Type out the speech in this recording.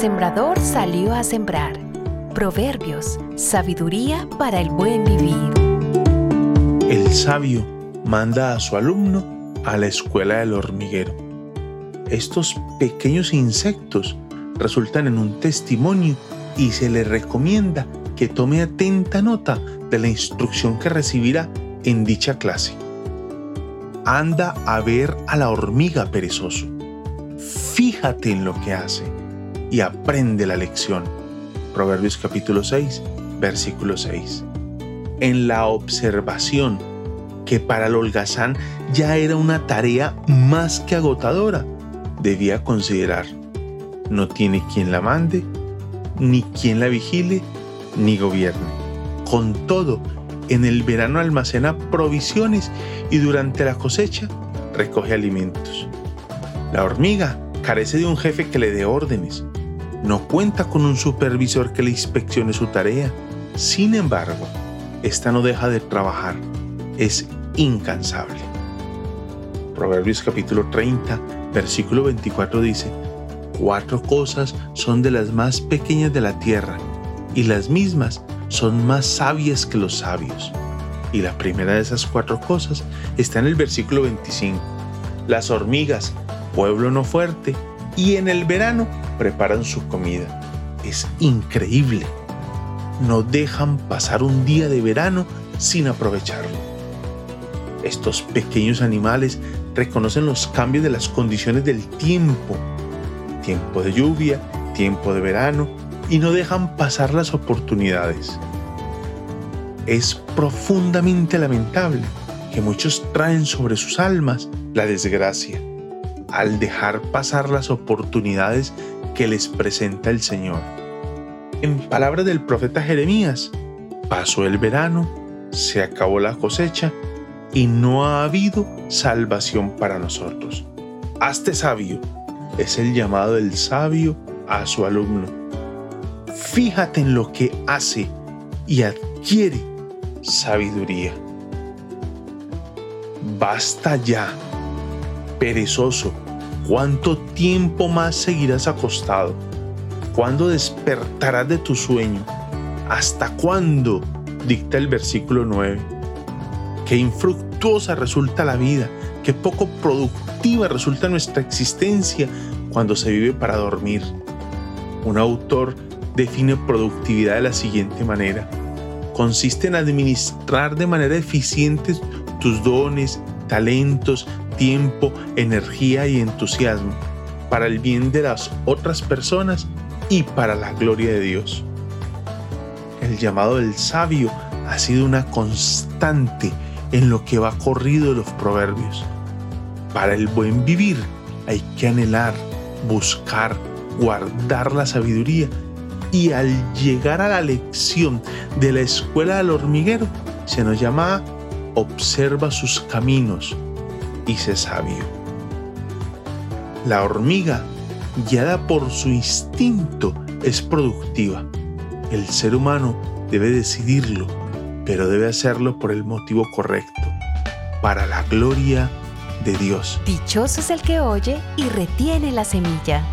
sembrador salió a sembrar. Proverbios, sabiduría para el buen vivir. El sabio manda a su alumno a la escuela del hormiguero. Estos pequeños insectos resultan en un testimonio y se le recomienda que tome atenta nota de la instrucción que recibirá en dicha clase. Anda a ver a la hormiga perezoso. Fíjate en lo que hace y aprende la lección. Proverbios capítulo 6, versículo 6. En la observación, que para el holgazán ya era una tarea más que agotadora, debía considerar, no tiene quien la mande, ni quien la vigile, ni gobierne. Con todo, en el verano almacena provisiones y durante la cosecha recoge alimentos. La hormiga carece de un jefe que le dé órdenes, no cuenta con un supervisor que le inspeccione su tarea. Sin embargo, esta no deja de trabajar, es incansable. Proverbios capítulo 30, versículo 24 dice, Cuatro cosas son de las más pequeñas de la tierra, y las mismas son más sabias que los sabios. Y la primera de esas cuatro cosas está en el versículo 25. Las hormigas, pueblo no fuerte, y en el verano preparan su comida. Es increíble. No dejan pasar un día de verano sin aprovecharlo. Estos pequeños animales reconocen los cambios de las condiciones del tiempo. Tiempo de lluvia, tiempo de verano, y no dejan pasar las oportunidades. Es profundamente lamentable que muchos traen sobre sus almas la desgracia al dejar pasar las oportunidades que les presenta el Señor. En palabras del profeta Jeremías, pasó el verano, se acabó la cosecha y no ha habido salvación para nosotros. Hazte sabio, es el llamado del sabio a su alumno. Fíjate en lo que hace y adquiere sabiduría. Basta ya perezoso, ¿cuánto tiempo más seguirás acostado? ¿Cuándo despertarás de tu sueño? ¿Hasta cuándo? Dicta el versículo 9. Qué infructuosa resulta la vida, qué poco productiva resulta nuestra existencia cuando se vive para dormir. Un autor define productividad de la siguiente manera. Consiste en administrar de manera eficiente tus dones, talentos, tiempo, energía y entusiasmo para el bien de las otras personas y para la gloria de Dios. El llamado del sabio ha sido una constante en lo que va corrido los proverbios. Para el buen vivir hay que anhelar, buscar, guardar la sabiduría y al llegar a la lección de la escuela del hormiguero se nos llama observa sus caminos, hice sabio. La hormiga, guiada por su instinto, es productiva. El ser humano debe decidirlo, pero debe hacerlo por el motivo correcto, para la gloria de Dios. Dichoso es el que oye y retiene la semilla